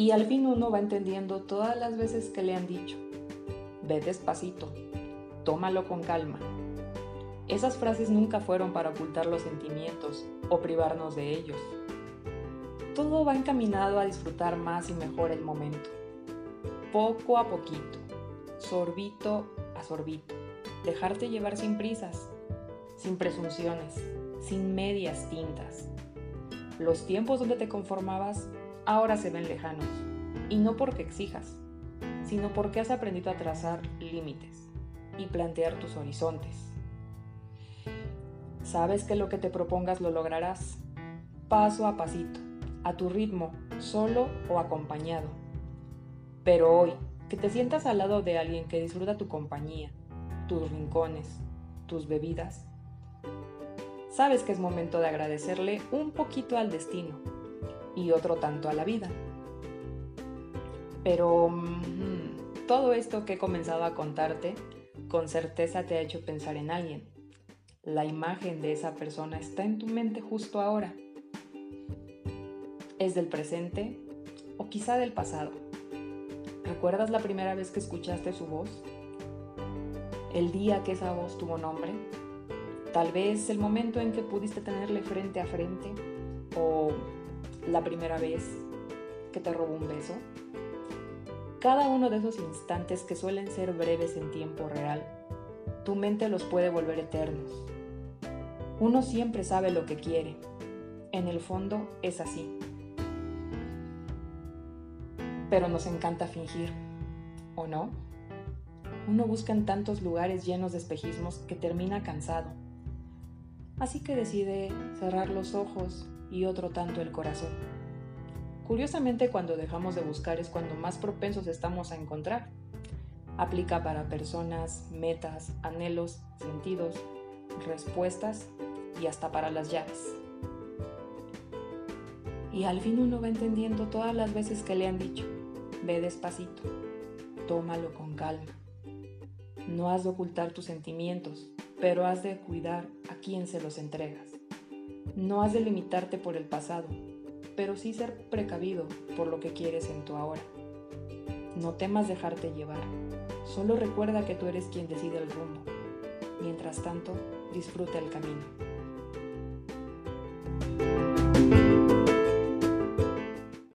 Y al fin uno va entendiendo todas las veces que le han dicho, ve despacito, tómalo con calma. Esas frases nunca fueron para ocultar los sentimientos o privarnos de ellos. Todo va encaminado a disfrutar más y mejor el momento. Poco a poquito, sorbito a sorbito, dejarte llevar sin prisas, sin presunciones, sin medias tintas. Los tiempos donde te conformabas ahora se ven lejanos, y no porque exijas, sino porque has aprendido a trazar límites y plantear tus horizontes. Sabes que lo que te propongas lo lograrás, paso a pasito, a tu ritmo, solo o acompañado. Pero hoy, que te sientas al lado de alguien que disfruta tu compañía, tus rincones, tus bebidas, sabes que es momento de agradecerle un poquito al destino y otro tanto a la vida. Pero mm, todo esto que he comenzado a contarte, con certeza te ha hecho pensar en alguien. La imagen de esa persona está en tu mente justo ahora. ¿Es del presente o quizá del pasado? ¿Recuerdas la primera vez que escuchaste su voz? ¿El día que esa voz tuvo nombre? Tal vez el momento en que pudiste tenerle frente a frente o la primera vez que te robó un beso. Cada uno de esos instantes que suelen ser breves en tiempo real, tu mente los puede volver eternos. Uno siempre sabe lo que quiere. En el fondo es así. Pero nos encanta fingir, ¿o no? Uno busca en tantos lugares llenos de espejismos que termina cansado así que decide cerrar los ojos y otro tanto el corazón. Curiosamente, cuando dejamos de buscar es cuando más propensos estamos a encontrar. Aplica para personas, metas, anhelos, sentidos, respuestas y hasta para las llaves. Y al fin uno va entendiendo todas las veces que le han dicho, ve despacito, tómalo con calma. No has de ocultar tus sentimientos, pero has de cuidar a quién se los entregas. No has de limitarte por el pasado, pero sí ser precavido por lo que quieres en tu ahora. No temas dejarte llevar, solo recuerda que tú eres quien decide el rumbo. Mientras tanto, disfruta el camino.